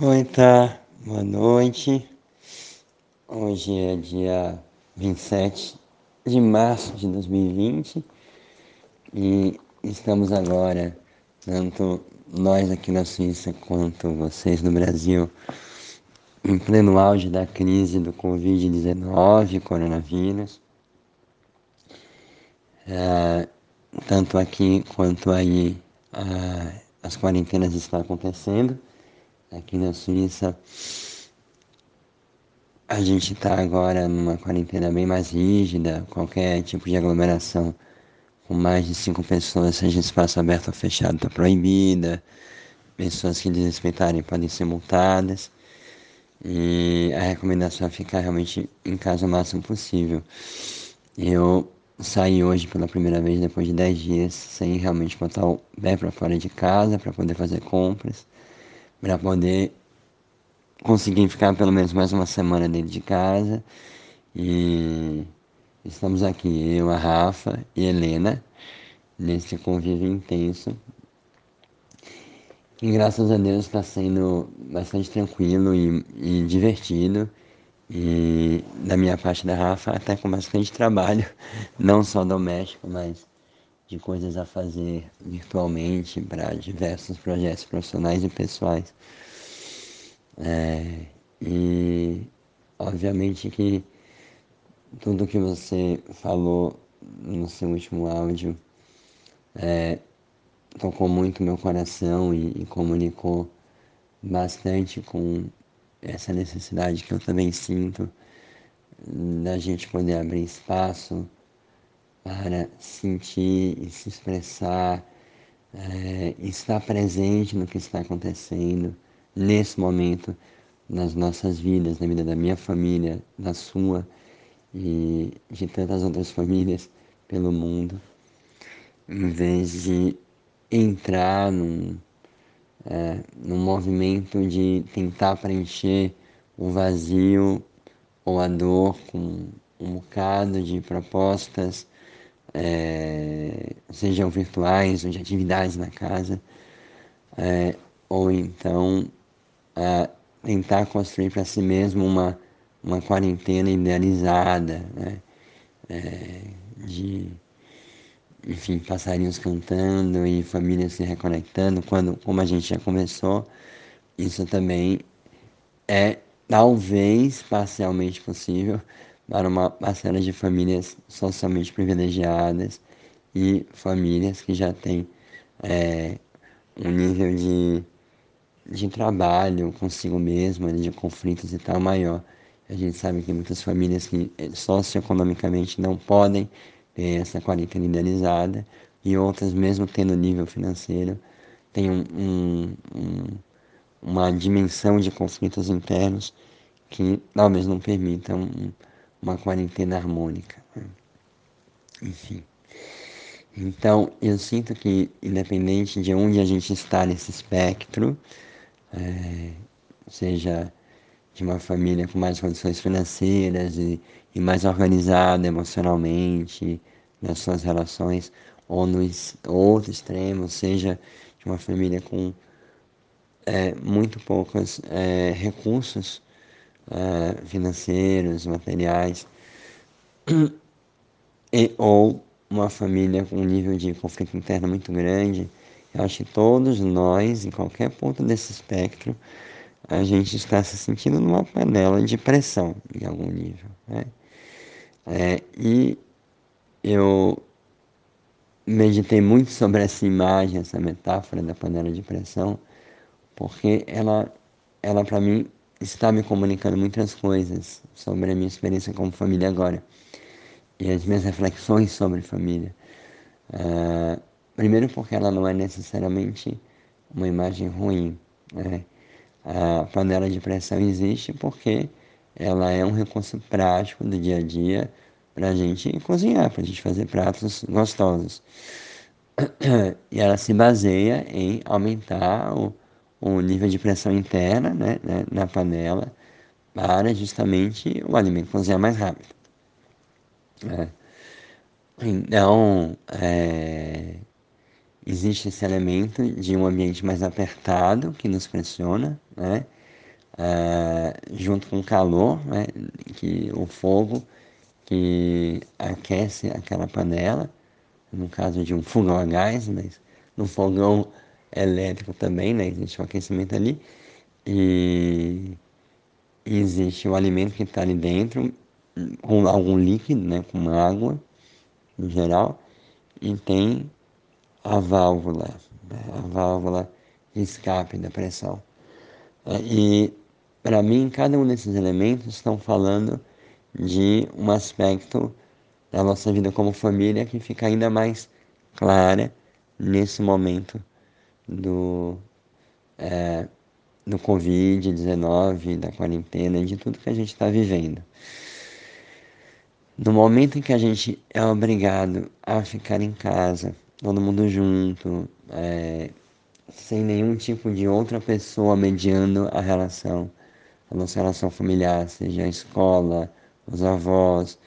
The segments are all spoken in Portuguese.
Oi, tá? Boa noite. Hoje é dia 27 de março de 2020 e estamos agora, tanto nós aqui na Suíça quanto vocês no Brasil, em pleno auge da crise do Covid-19, coronavírus. É, tanto aqui quanto aí as quarentenas estão acontecendo aqui na Suíça. A gente está agora numa quarentena bem mais rígida, qualquer tipo de aglomeração com mais de cinco pessoas, seja espaço aberto ou fechado, está proibida. Pessoas que desrespeitarem podem ser multadas. E a recomendação é ficar realmente em casa o máximo possível. Eu saí hoje pela primeira vez depois de 10 dias sem realmente botar o pé para fora de casa para poder fazer compras para poder conseguir ficar pelo menos mais uma semana dentro de casa. E estamos aqui, eu, a Rafa e a Helena, nesse convívio intenso. E graças a Deus está sendo bastante tranquilo e, e divertido. E da minha parte da Rafa, até com bastante trabalho, não só doméstico, mas de coisas a fazer virtualmente para diversos projetos profissionais e pessoais. É, e obviamente que tudo que você falou no seu último áudio é, tocou muito meu coração e, e comunicou bastante com essa necessidade que eu também sinto da gente poder abrir espaço para sentir e se expressar, é, estar presente no que está acontecendo nesse momento nas nossas vidas, na vida da minha família, da sua e de tantas outras famílias pelo mundo, em vez de entrar num, é, num movimento de tentar preencher o vazio ou a dor com um bocado de propostas é, sejam virtuais ou de atividades na casa, é, ou então é, tentar construir para si mesmo uma, uma quarentena idealizada, né? É, de enfim, passarinhos cantando e famílias se reconectando, quando, como a gente já começou, isso também é talvez parcialmente possível, para uma parcela de famílias socialmente privilegiadas e famílias que já têm é, um nível de, de trabalho consigo mesma, de conflitos e tal maior. A gente sabe que muitas famílias que é, socioeconomicamente não podem ter essa quarentena idealizada e outras, mesmo tendo nível financeiro, têm um, um, um, uma dimensão de conflitos internos que talvez não permitam uma quarentena harmônica. Né? Enfim. Então, eu sinto que, independente de onde a gente está nesse espectro, é, seja de uma família com mais condições financeiras e, e mais organizada emocionalmente nas suas relações, ou no outro extremo, seja de uma família com é, muito poucos é, recursos uh, financeiros, materiais, e, ou uma família com um nível de conflito interno muito grande, eu acho que todos nós, em qualquer ponto desse espectro, a gente está se sentindo numa panela de pressão em algum nível. Né? É, e eu meditei muito sobre essa imagem, essa metáfora da panela de pressão, porque ela, ela para mim está me comunicando muitas coisas sobre a minha experiência como família agora e as minhas reflexões sobre família. Uh, primeiro, porque ela não é necessariamente uma imagem ruim. Né? A panela de pressão existe porque ela é um recurso prático do dia a dia para a gente cozinhar, para a gente fazer pratos gostosos. E ela se baseia em aumentar o, o nível de pressão interna né, né, na panela para justamente o alimento cozinhar mais rápido. É. Então, é, existe esse elemento de um ambiente mais apertado que nos pressiona, né? ah, junto com o calor, né, que o fogo que aquece aquela panela, no caso de um fogão a gás, mas no fogão elétrico também, né, existe o aquecimento ali, e existe o alimento que está ali dentro, com algum líquido, né, com água, em geral, e tem a válvula, né, a válvula de escape da pressão. É, e para mim, cada um desses elementos estão falando de um aspecto da nossa vida como família que fica ainda mais clara nesse momento do, é, do Covid-19, da quarentena, de tudo que a gente está vivendo. No momento em que a gente é obrigado a ficar em casa, todo mundo junto, é, sem nenhum tipo de outra pessoa mediando a relação, a nossa relação familiar, seja a escola, os avós,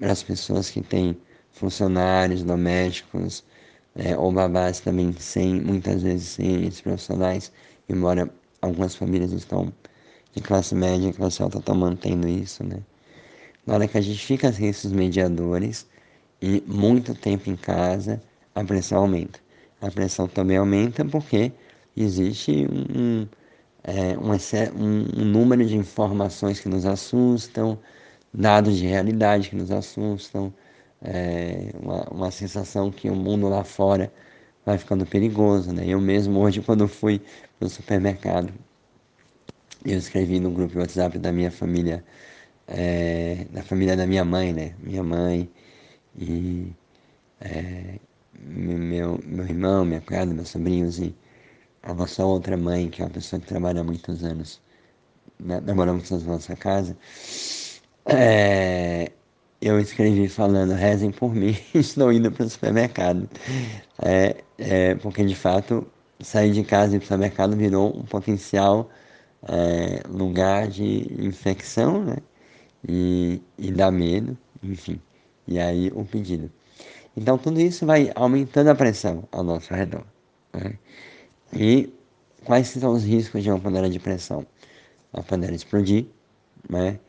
as pessoas que têm funcionários domésticos é, ou babás também sem, muitas vezes sem esses profissionais, embora algumas famílias estão de classe média e classe alta estão mantendo isso, né? Na hora que a gente fica sem esses mediadores e muito tempo em casa, a pressão aumenta. A pressão também aumenta porque existe um, é, um, um, um número de informações que nos assustam, dados de realidade que nos assustam, é, uma, uma sensação que o mundo lá fora vai ficando perigoso, né? Eu mesmo hoje quando fui no supermercado, eu escrevi no grupo WhatsApp da minha família, é, da família da minha mãe, né? Minha mãe e é, meu, meu irmão, minha cunhada, meus sobrinhos e a nossa outra mãe, que é uma pessoa que trabalha há muitos anos, né, namoramos na nossa casa, é, eu escrevi falando, rezem por mim, estou indo para o supermercado. É, é, porque de fato, sair de casa e ir para o supermercado virou um potencial é, lugar de infecção, né? E, e dá medo, enfim. E aí o pedido. Então tudo isso vai aumentando a pressão ao nosso redor. Né? E quais são os riscos de uma panela de pressão? A panela explodir, né?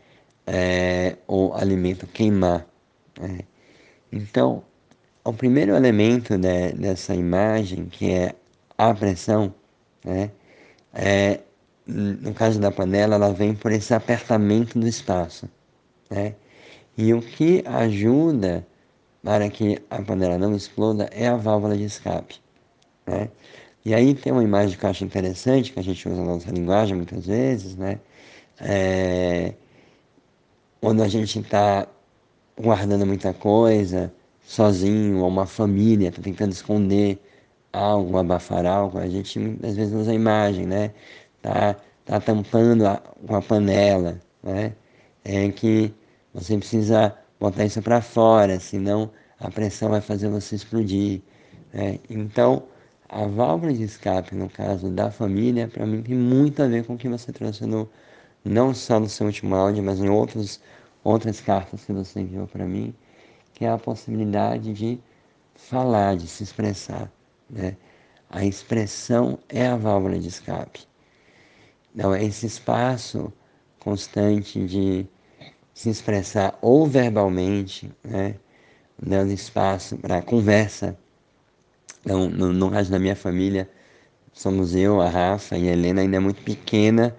É, o alimento queimar. Né? Então, o primeiro elemento de, dessa imagem, que é a pressão, né? é, no caso da panela, ela vem por esse apertamento do espaço. Né? E o que ajuda para que a panela não exploda é a válvula de escape. Né? E aí tem uma imagem que eu acho interessante, que a gente usa na nossa linguagem muitas vezes, né? É, quando a gente está guardando muita coisa, sozinho, ou uma família está tentando esconder algo, abafar algo, a gente às vezes usa a imagem, né? Tá, tá tampando a, com a panela, né? É que você precisa botar isso para fora, senão a pressão vai fazer você explodir. Né? Então, a válvula de escape, no caso da família, para mim tem muito a ver com o que você trouxe no, não só no seu último áudio, mas em outros, outras cartas que você enviou para mim, que é a possibilidade de falar, de se expressar. Né? A expressão é a válvula de escape. Então, esse espaço constante de se expressar ou verbalmente, né, dando espaço para conversa. Então, no, no caso da minha família, somos eu, a Rafa e a Helena ainda muito pequena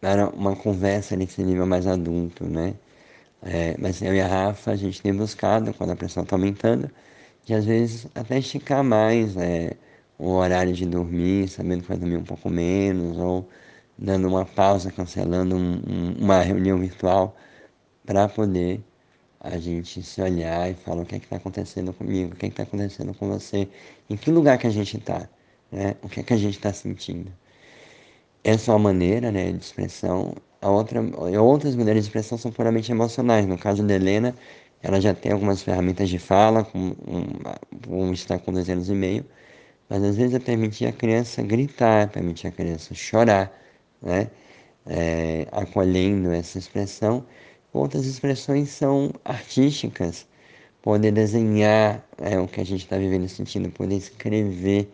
para uma conversa nesse nível mais adulto, né? É, mas eu e a Rafa, a gente tem buscado, quando a pressão está aumentando, de às vezes até esticar mais é, o horário de dormir, sabendo que vai dormir um pouco menos, ou dando uma pausa, cancelando um, um, uma reunião virtual para poder a gente se olhar e falar o que é está acontecendo comigo, o que é está acontecendo com você, em que lugar que a gente está, né? o que é que a gente está sentindo. Essa é uma maneira né, de expressão. A outra, outras maneiras de expressão são puramente emocionais. No caso da Helena, ela já tem algumas ferramentas de fala, como um, um está com dois anos e meio, mas às vezes é permitir a criança gritar, permitir a criança chorar, né? É, acolhendo essa expressão Outras expressões são artísticas, poder desenhar é, o que a gente está vivendo sentindo, poder escrever,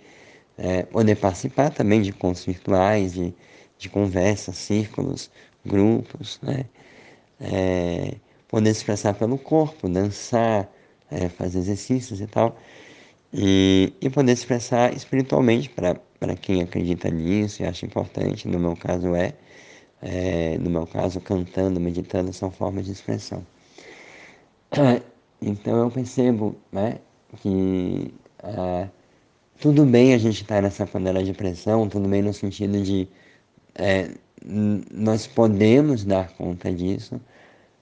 é, poder participar também de contos virtuais, de, de conversa, círculos, grupos, né? É, poder se expressar pelo corpo, dançar, é, fazer exercícios e tal, e, e poder se expressar espiritualmente para quem acredita nisso e acha importante, no meu caso é, é, no meu caso cantando, meditando, são formas de expressão. Então eu percebo né, que ah, tudo bem a gente estar tá nessa panela de pressão, tudo bem no sentido de é, nós podemos dar conta disso,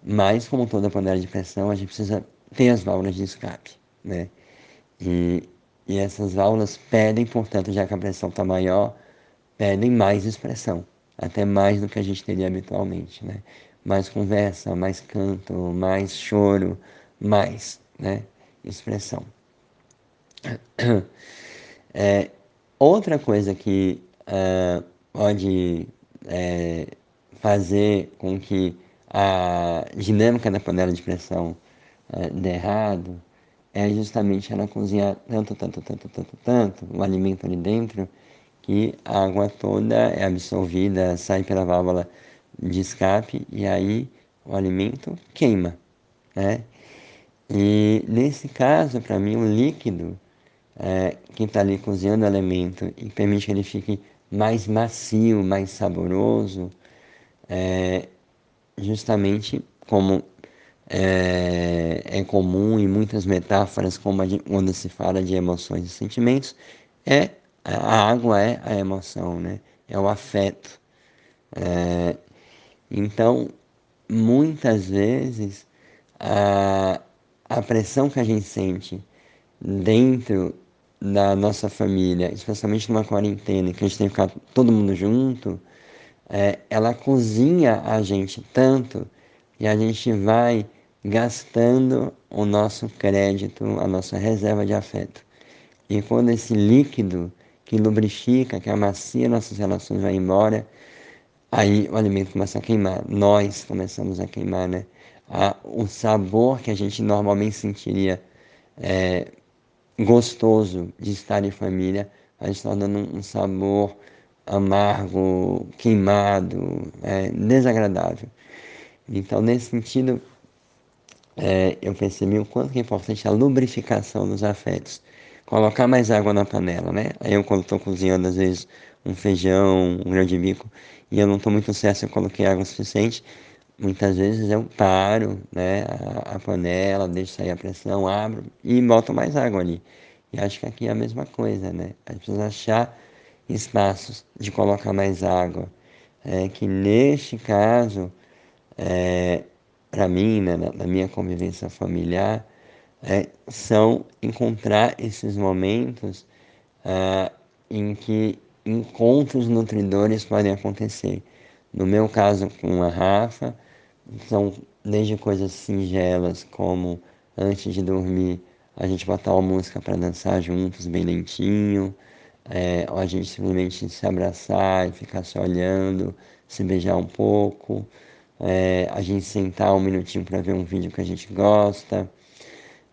mas como toda panela de pressão, a gente precisa ter as válvulas de escape, né? E, e essas válvulas pedem, portanto, já que a pressão está maior, pedem mais expressão, até mais do que a gente teria habitualmente, né? Mais conversa, mais canto, mais choro, mais, né? Expressão. É, outra coisa que uh, pode é, fazer com que a dinâmica da panela de pressão é, dê errado é justamente ela cozinhar tanto, tanto, tanto, tanto, tanto o alimento ali dentro que a água toda é absorvida, sai pela válvula de escape e aí o alimento queima, né? E nesse caso, para mim, o líquido é, que está ali cozinhando o alimento e permite que ele fique mais macio, mais saboroso, é, justamente como é, é, comum em muitas metáforas, como quando se fala de emoções e sentimentos, é a água é a emoção, né? é o afeto. É, então, muitas vezes, a, a pressão que a gente sente dentro da nossa família, especialmente numa quarentena, que a gente tem que ficar todo mundo junto, é, ela cozinha a gente tanto e a gente vai gastando o nosso crédito, a nossa reserva de afeto. E quando esse líquido que lubrifica, que amacia nossas relações vai embora, aí o alimento começa a queimar. Nós começamos a queimar, né? A, o sabor que a gente normalmente sentiria é, gostoso de estar em família, vai se tornando um sabor amargo, queimado, é, desagradável. Então, nesse sentido, é, eu percebi o quanto é importante a lubrificação dos afetos. Colocar mais água na panela, né? Aí eu, quando estou cozinhando, às vezes, um feijão, um grão de bico, e eu não estou muito certo se eu coloquei água suficiente, muitas vezes eu paro né, a, a, panela, deixo sair a pressão, abro e boto mais água ali. E acho que aqui é a mesma coisa, né? A gente precisa achar espaços de colocar mais água. É, que neste caso, é, para mim, né, na, na, minha convivência familiar, é, são encontrar esses momentos é, em que encontros nutridores podem acontecer. No meu caso com a Rafa, são desde coisas singelas como antes de dormir a gente botar uma música para dançar juntos bem lentinho, é, ou a gente simplesmente se abraçar e ficar se olhando, se beijar um pouco, é, a gente sentar um minutinho para ver um vídeo que a gente gosta,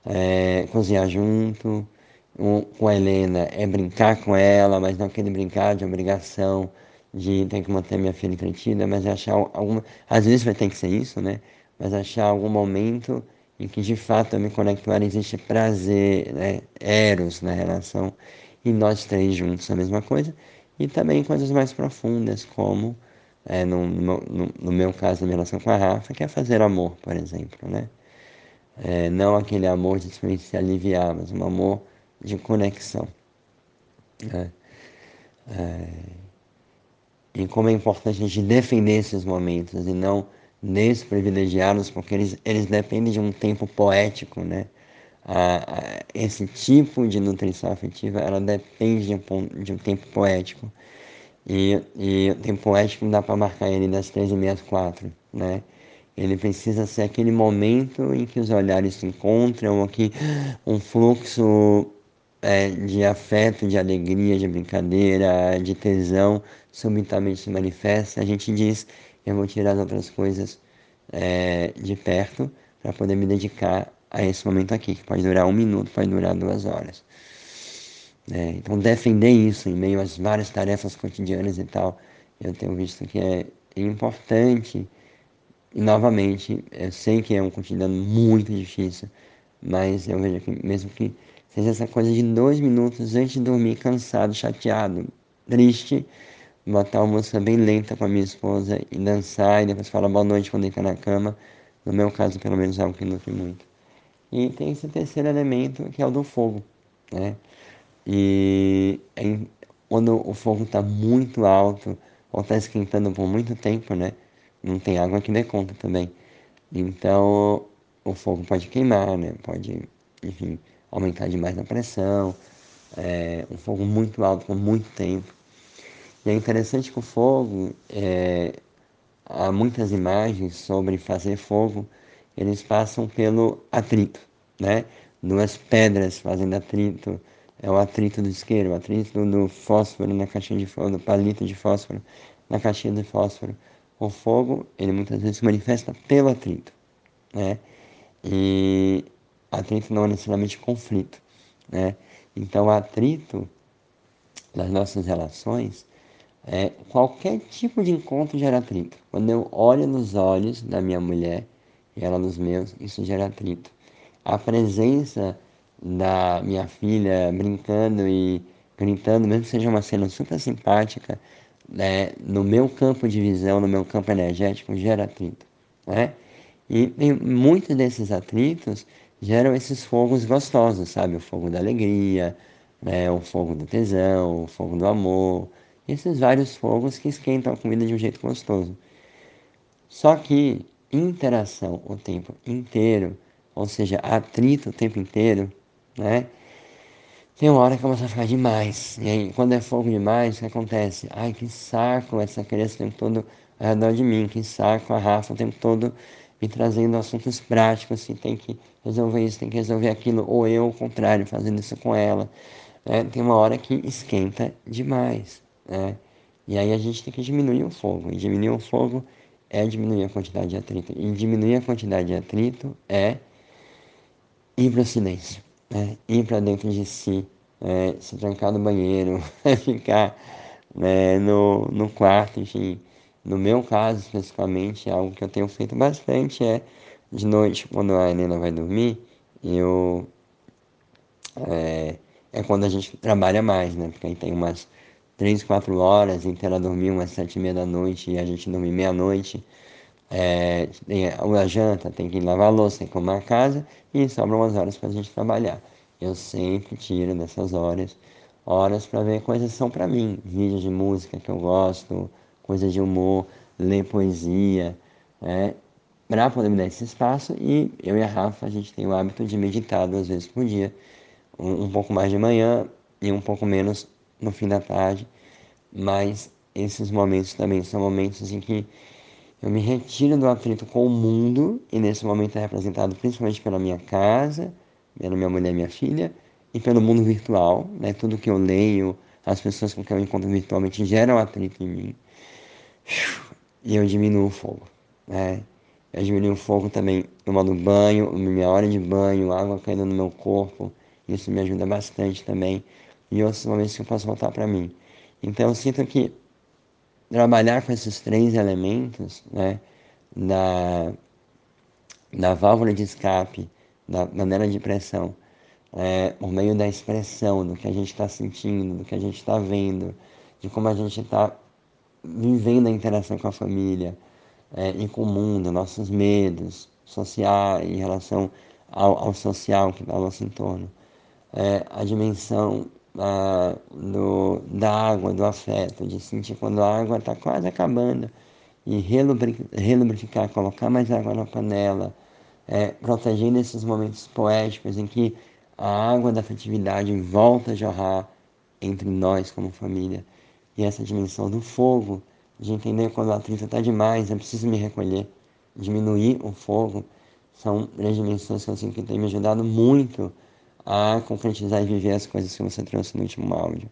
é, cozinhar junto. Um, com a Helena é brincar com ela, mas não aquele brincar de obrigação, de ter que manter minha filha entretida, mas achar alguma. Às vezes vai ter que ser isso, né? Mas achar algum momento em que de fato eu me conecto ela, existe prazer, né? eros na relação, e nós três juntos a mesma coisa, e também coisas mais profundas, como é, no, no, no, meu caso, na minha relação com a Rafa, que é fazer amor, por exemplo, né? É, não aquele amor de se aliviar, mas um amor de conexão. Né? É, e como é importante a gente defender esses momentos e não desprivilegiá-los, porque eles, eles dependem de um tempo poético, né? A, esse tipo de nutrição afetiva, ela depende de um, de um tempo poético. E, e o tempo poético não dá para marcar ele das três e meia às quatro, né? Ele precisa ser aquele momento em que os olhares se encontram, aqui um fluxo é, de afeto, de alegria, de brincadeira, de tesão, subitamente se manifesta, a gente diz, eu vou tirar as outras coisas é, de perto para poder me dedicar a esse momento aqui, que pode durar um minuto, pode durar duas horas. É, então defender isso em meio às várias tarefas cotidianas e tal, eu tenho visto que é importante. E novamente, eu sei que é um cotidiano muito difícil, mas eu vejo que mesmo que seja essa coisa de dois minutos antes de dormir, cansado, chateado, triste, botar uma música bem lenta com a minha esposa e dançar e depois falar boa noite quando entrar na cama. No meu caso, pelo menos, é algo que nutre muito. E tem esse terceiro elemento que é o do fogo, né? E é, quando o fogo está muito alto ou está esquentando por muito tempo, né? Não tem água que dê conta também. Então o fogo pode queimar, né? Pode, enfim, aumentar demais a pressão. É, um fogo muito alto por muito tempo. E é interessante que o fogo, é, há muitas imagens sobre fazer fogo, eles passam pelo atrito, né? Duas pedras fazendo atrito, é o atrito do isqueiro, o atrito do fósforo na caixinha de fósforo, do palito de fósforo na caixinha de fósforo. O fogo, ele muitas vezes se manifesta pelo atrito, né? E atrito não é necessariamente conflito, né? Então, atrito das nossas relações é qualquer tipo de encontro gera atrito. Quando eu olho nos olhos da minha mulher e ela nos meus, isso gera atrito. A presença da minha filha brincando e gritando, mesmo que seja uma cena super simpática, né, no meu campo de visão, no meu campo energético, gera atrito. Né? E, e muitos desses atritos geram esses fogos gostosos, sabe? O fogo da alegria, né? o fogo do tesão, o fogo do amor, esses vários fogos que esquentam a comida de um jeito gostoso. Só que interação o tempo inteiro, ou seja, atrito o tempo inteiro, né? Tem uma hora que começa a ficar demais. E aí, quando é fogo demais, o que acontece? Ai, que saco essa criança o tempo todo ao redor de mim, que saco a Rafa o tempo todo me trazendo assuntos práticos, se tem que resolver isso, tem que resolver aquilo, ou eu, ao contrário, fazendo isso com ela. Né? Tem uma hora que esquenta demais. Né? E aí a gente tem que diminuir o fogo. E diminuir o fogo é diminuir a quantidade de atrito. E diminuir a quantidade de atrito é ir para o silêncio né, ir para dentro de si, é, se trancar no banheiro, ficar né, no, no quarto, enfim. No meu caso, especificamente, algo que eu tenho feito bastante é, de noite, quando a Helena vai dormir, eu... É, é quando a gente trabalha mais, né? Porque aí tem umas 3, 4 horas, entre ela dormir umas 7 e meia da noite e a gente dormir meia-noite. É, tem a janta, tem que lavar a louça, tem que arrumar a casa e sobram umas horas para a gente trabalhar. Eu sempre tiro dessas horas, horas para ver coisas que são para mim, vídeos de música que eu gosto, coisas de humor, ler poesia, né? para poder me dar esse espaço e eu e a Rafa a gente tem o hábito de meditar duas vezes por dia, um, um pouco mais de manhã e um pouco menos no fim da tarde, mas esses momentos também são momentos em que eu me retiro do atrito com o mundo, e nesse momento é representado principalmente pela minha casa, pela minha mulher e minha filha, e pelo mundo virtual. Né? Tudo que eu leio, as pessoas com quem eu encontro virtualmente geram atrito em mim. E eu diminuo o fogo. Né? Eu diminuo o fogo também no banho, minha hora de banho, água caindo no meu corpo. Isso me ajuda bastante também. E outros momentos que eu posso voltar para mim. Então eu sinto que trabalhar com esses três elementos, né, da, da válvula de escape, da maneira de pressão, é, por meio da expressão do que a gente está sentindo, do que a gente está vendo, de como a gente está vivendo a interação com a família é, e com o mundo, nossos medos sociais em relação ao, ao social que está ao nosso entorno. É, a dimensão ah, do, da água, do afeto, de sentir quando a água está quase acabando e relubrificar, colocar mais água na panela, é, protegendo esses momentos poéticos em que a água da afetividade volta a jorrar entre nós como família. E essa dimensão do fogo, de entender quando a atrito está demais, eu preciso me recolher, diminuir o fogo, são três dimensões que eu sinto que tem me ajudado muito a concretizar e viver as coisas que você trouxe no último áudio.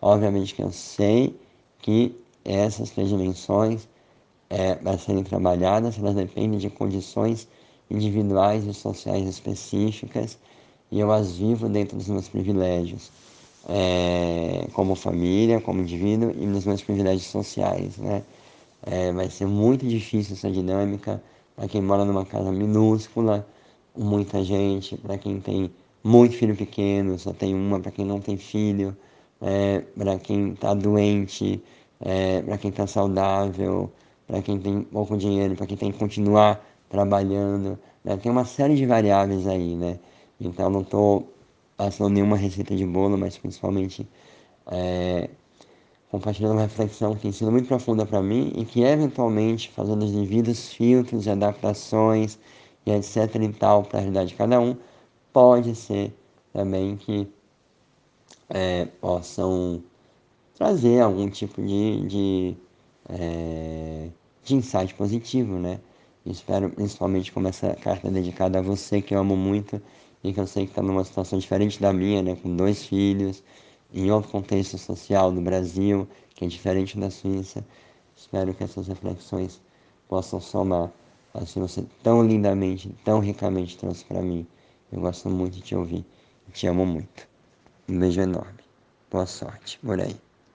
Obviamente que eu sei que essas três dimensões, é, para serem trabalhadas, elas dependem de condições individuais e sociais específicas e eu as vivo dentro dos meus privilégios. É, como família, como indivíduo e nos meus privilégios sociais, né? É, vai ser muito difícil essa dinâmica para quem mora numa casa minúscula, muita gente, para quem tem muito filho pequeno, só tem uma, para quem não tem filho, é, para quem está doente, é, para quem está saudável, para quem tem pouco dinheiro, para quem tem que continuar trabalhando. Né? Tem uma série de variáveis aí, né? Então não estou passando nenhuma receita de bolo, mas principalmente é, compartilhando uma reflexão que tem sido muito profunda para mim e que eventualmente fazendo os devidos filtros adaptações e etc e tal para a realidade de cada um, pode ser também que é, possam trazer algum tipo de, de, é, de insight positivo, né? Espero principalmente como essa carta é dedicada a você que eu amo muito e que eu sei que está numa situação diferente da minha, né? Com dois filhos, em outro contexto social do Brasil, que é diferente da Suíça. Espero que essas reflexões possam somar assim você tão lindamente, tão ricamente trouxe para mim. Eu gosto muito de te ouvir. Te amo muito. Um beijo enorme. Boa sorte por aí.